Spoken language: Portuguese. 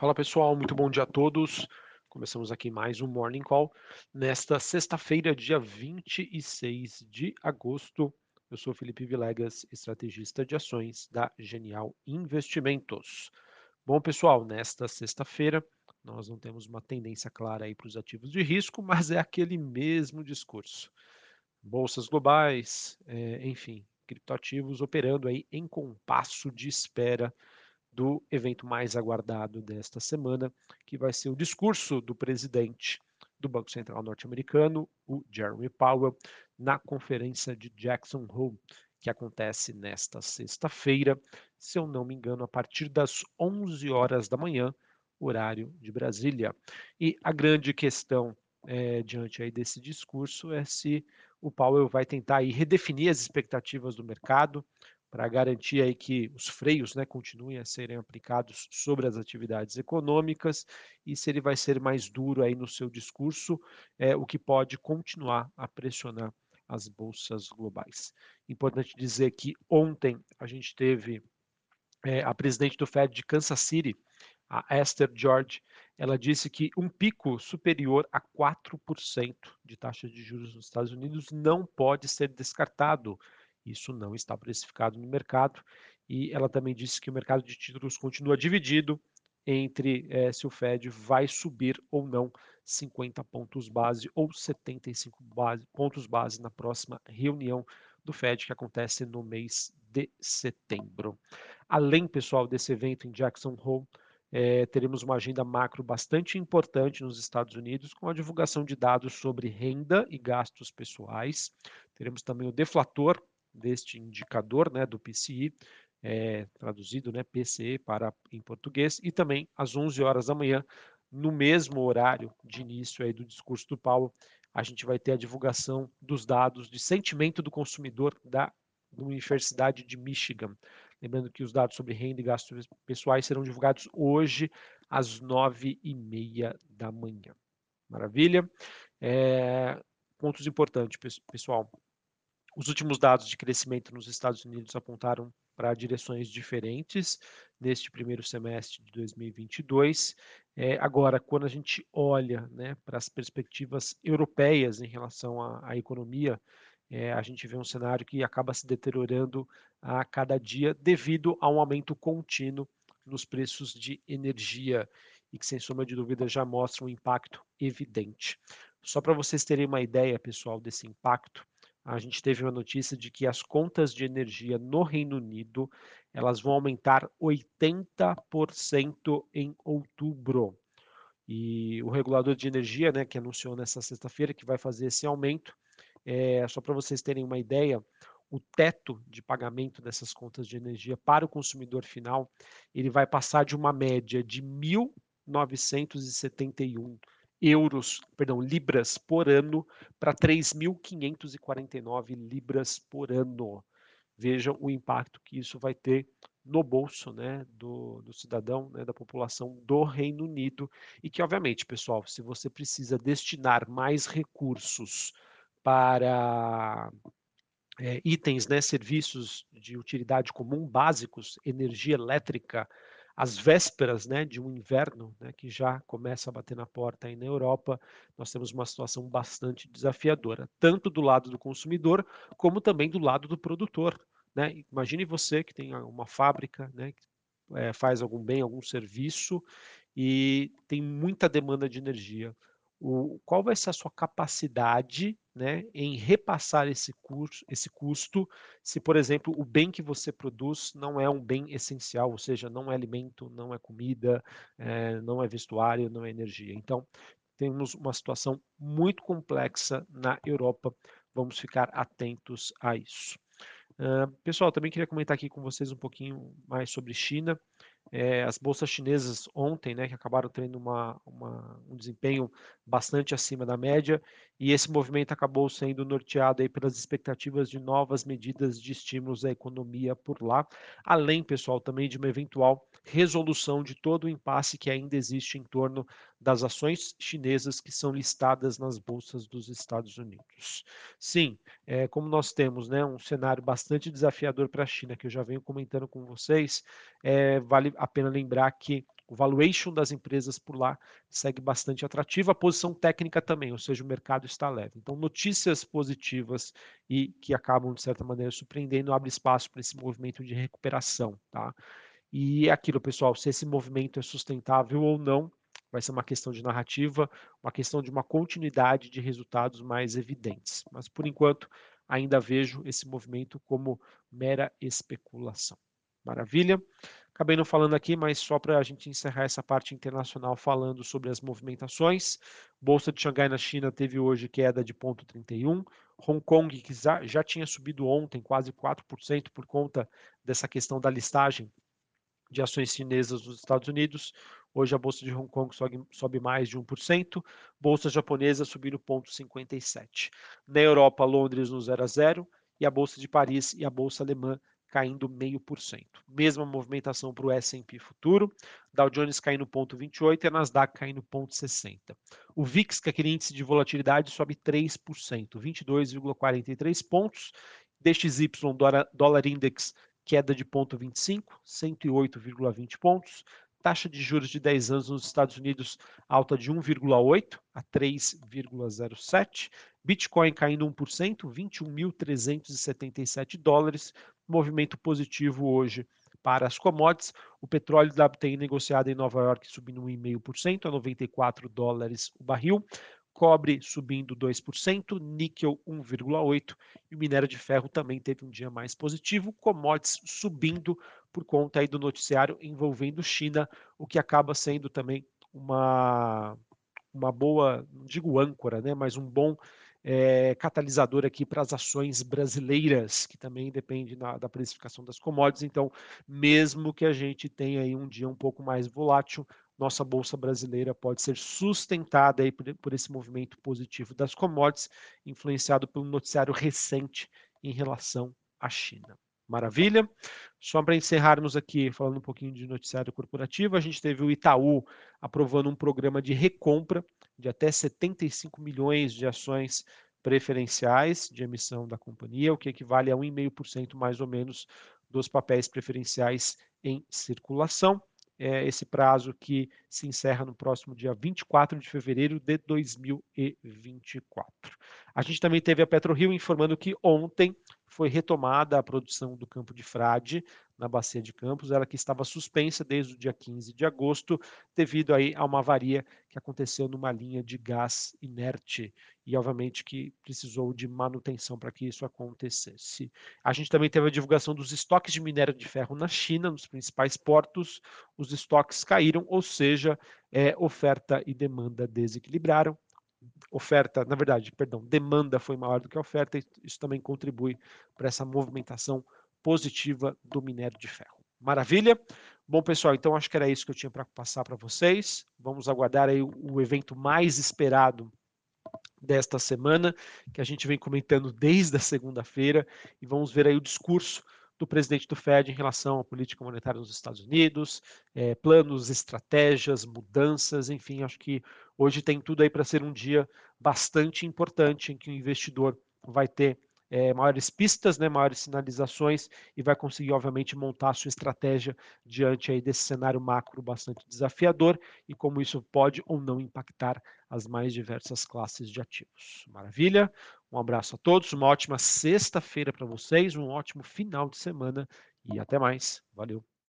Fala pessoal, muito bom dia a todos. Começamos aqui mais um Morning Call nesta sexta-feira, dia 26 de agosto. Eu sou Felipe Vilegas, estrategista de ações da Genial Investimentos. Bom, pessoal, nesta sexta-feira nós não temos uma tendência clara aí para os ativos de risco, mas é aquele mesmo discurso. Bolsas globais, é, enfim, criptoativos operando aí em compasso de espera do evento mais aguardado desta semana, que vai ser o discurso do presidente do Banco Central norte-americano, o Jeremy Powell, na conferência de Jackson Hole, que acontece nesta sexta-feira, se eu não me engano, a partir das 11 horas da manhã, horário de Brasília. E a grande questão é, diante aí desse discurso é se o Powell vai tentar aí redefinir as expectativas do mercado, para garantir aí que os freios né, continuem a serem aplicados sobre as atividades econômicas e se ele vai ser mais duro aí no seu discurso, é, o que pode continuar a pressionar as bolsas globais. Importante dizer que ontem a gente teve é, a presidente do Fed de Kansas City, a Esther George, ela disse que um pico superior a 4% de taxa de juros nos Estados Unidos não pode ser descartado isso não está precificado no mercado. E ela também disse que o mercado de títulos continua dividido entre é, se o Fed vai subir ou não 50 pontos base ou 75 base, pontos base na próxima reunião do Fed, que acontece no mês de setembro. Além, pessoal, desse evento em Jackson Hole, é, teremos uma agenda macro bastante importante nos Estados Unidos, com a divulgação de dados sobre renda e gastos pessoais. Teremos também o deflator, deste indicador né, do PCI, é, traduzido né, PCE para em português, e também às 11 horas da manhã, no mesmo horário de início aí do discurso do Paulo, a gente vai ter a divulgação dos dados de sentimento do consumidor da Universidade de Michigan. Lembrando que os dados sobre renda e gastos pessoais serão divulgados hoje às nove e meia da manhã. Maravilha? É, pontos importantes, pessoal. Os últimos dados de crescimento nos Estados Unidos apontaram para direções diferentes neste primeiro semestre de 2022. É, agora, quando a gente olha né, para as perspectivas europeias em relação à, à economia, é, a gente vê um cenário que acaba se deteriorando a cada dia devido a um aumento contínuo nos preços de energia e que, sem sombra de dúvida, já mostra um impacto evidente. Só para vocês terem uma ideia, pessoal, desse impacto, a gente teve uma notícia de que as contas de energia no Reino Unido elas vão aumentar 80% em outubro. E o regulador de energia, né, que anunciou nessa sexta-feira que vai fazer esse aumento, é, só para vocês terem uma ideia, o teto de pagamento dessas contas de energia para o consumidor final, ele vai passar de uma média de 1.971 euros, perdão, libras por ano para 3.549 libras por ano. Vejam o impacto que isso vai ter no bolso né, do, do cidadão, né, da população do Reino Unido. E que, obviamente, pessoal, se você precisa destinar mais recursos para é, itens, né, serviços de utilidade comum básicos, energia elétrica, às vésperas né, de um inverno né, que já começa a bater na porta aí na Europa, nós temos uma situação bastante desafiadora, tanto do lado do consumidor, como também do lado do produtor. Né? Imagine você que tem uma fábrica, né, que é, faz algum bem, algum serviço e tem muita demanda de energia o, qual vai ser a sua capacidade né, em repassar esse, curso, esse custo, se, por exemplo, o bem que você produz não é um bem essencial, ou seja, não é alimento, não é comida, é, não é vestuário, não é energia. Então, temos uma situação muito complexa na Europa, vamos ficar atentos a isso. Uh, pessoal, também queria comentar aqui com vocês um pouquinho mais sobre China. É, as bolsas chinesas ontem, né, que acabaram tendo uma, uma, um desempenho bastante acima da média, e esse movimento acabou sendo norteado aí pelas expectativas de novas medidas de estímulos à economia por lá, além, pessoal, também de uma eventual resolução de todo o impasse que ainda existe em torno das ações chinesas que são listadas nas bolsas dos Estados Unidos. Sim, é, como nós temos né, um cenário bastante desafiador para a China, que eu já venho comentando com vocês, é, vale a pena lembrar que o valuation das empresas por lá segue bastante atrativo, a posição técnica também, ou seja, o mercado está leve. Então, notícias positivas e que acabam, de certa maneira, surpreendendo, abre espaço para esse movimento de recuperação. Tá? E é aquilo, pessoal, se esse movimento é sustentável ou não, vai ser uma questão de narrativa, uma questão de uma continuidade de resultados mais evidentes. Mas, por enquanto, ainda vejo esse movimento como mera especulação. Maravilha? Acabei não falando aqui, mas só para a gente encerrar essa parte internacional falando sobre as movimentações. Bolsa de Xangai na China teve hoje queda de 0,31. Hong Kong, que já tinha subido ontem quase 4% por conta dessa questão da listagem de ações chinesas nos Estados Unidos. Hoje a bolsa de Hong Kong sobe, sobe mais de 1%, bolsa japonesa subindo 0,57. Na Europa, Londres no 0 a 0 e a bolsa de Paris e a bolsa alemã caindo 0,5%. Mesma movimentação para o S&P futuro, Dow Jones caindo 0,28 e a Nasdaq caindo 0,60. O VIX, que é aquele índice de volatilidade, sobe 3%, 22,43 pontos. DXY, dólar, index, queda de 0,25, 108,20 pontos. Taxa de juros de 10 anos nos Estados Unidos alta de 1,8 a 3,07. Bitcoin caindo 1%, 21.377 dólares movimento positivo hoje para as commodities. O petróleo WTI negociado em Nova York subindo 1,5% a 94 dólares o barril. Cobre subindo 2%, níquel 1,8% e o minério de ferro também teve um dia mais positivo. Commodities subindo por conta aí do noticiário envolvendo China, o que acaba sendo também uma, uma boa, não digo âncora, né, mas um bom é, catalisador aqui para as ações brasileiras, que também depende na, da precificação das commodities. Então, mesmo que a gente tenha aí um dia um pouco mais volátil, nossa bolsa brasileira pode ser sustentada aí por, por esse movimento positivo das commodities, influenciado pelo noticiário recente em relação à China. Maravilha. Só para encerrarmos aqui, falando um pouquinho de noticiário corporativo, a gente teve o Itaú aprovando um programa de recompra de até 75 milhões de ações preferenciais de emissão da companhia, o que equivale a 1,5% mais ou menos dos papéis preferenciais em circulação. É esse prazo que se encerra no próximo dia 24 de fevereiro de 2024. A gente também teve a PetroRio informando que ontem foi retomada a produção do campo de Frade na bacia de Campos, ela que estava suspensa desde o dia 15 de agosto, devido aí a uma avaria que aconteceu numa linha de gás inerte. E obviamente que precisou de manutenção para que isso acontecesse. A gente também teve a divulgação dos estoques de minério de ferro na China, nos principais portos, os estoques caíram, ou seja, é, oferta e demanda desequilibraram, oferta, na verdade, perdão, demanda foi maior do que a oferta, e isso também contribui para essa movimentação positiva do minério de ferro. Maravilha? Bom, pessoal, então acho que era isso que eu tinha para passar para vocês. Vamos aguardar aí o, evento mais esperado desta semana, que a gente vem comentando desde a segunda-feira, e vamos ver aí o discurso do presidente do Fed em relação à política monetária nos Estados Unidos, é, planos, estratégias, mudanças, enfim, acho que hoje tem tudo aí para ser um dia bastante importante em que o investidor vai ter é, maiores pistas, né, maiores sinalizações e vai conseguir, obviamente, montar a sua estratégia diante aí desse cenário macro bastante desafiador e como isso pode ou não impactar as mais diversas classes de ativos. Maravilha? Um abraço a todos, uma ótima sexta-feira para vocês, um ótimo final de semana e até mais. Valeu!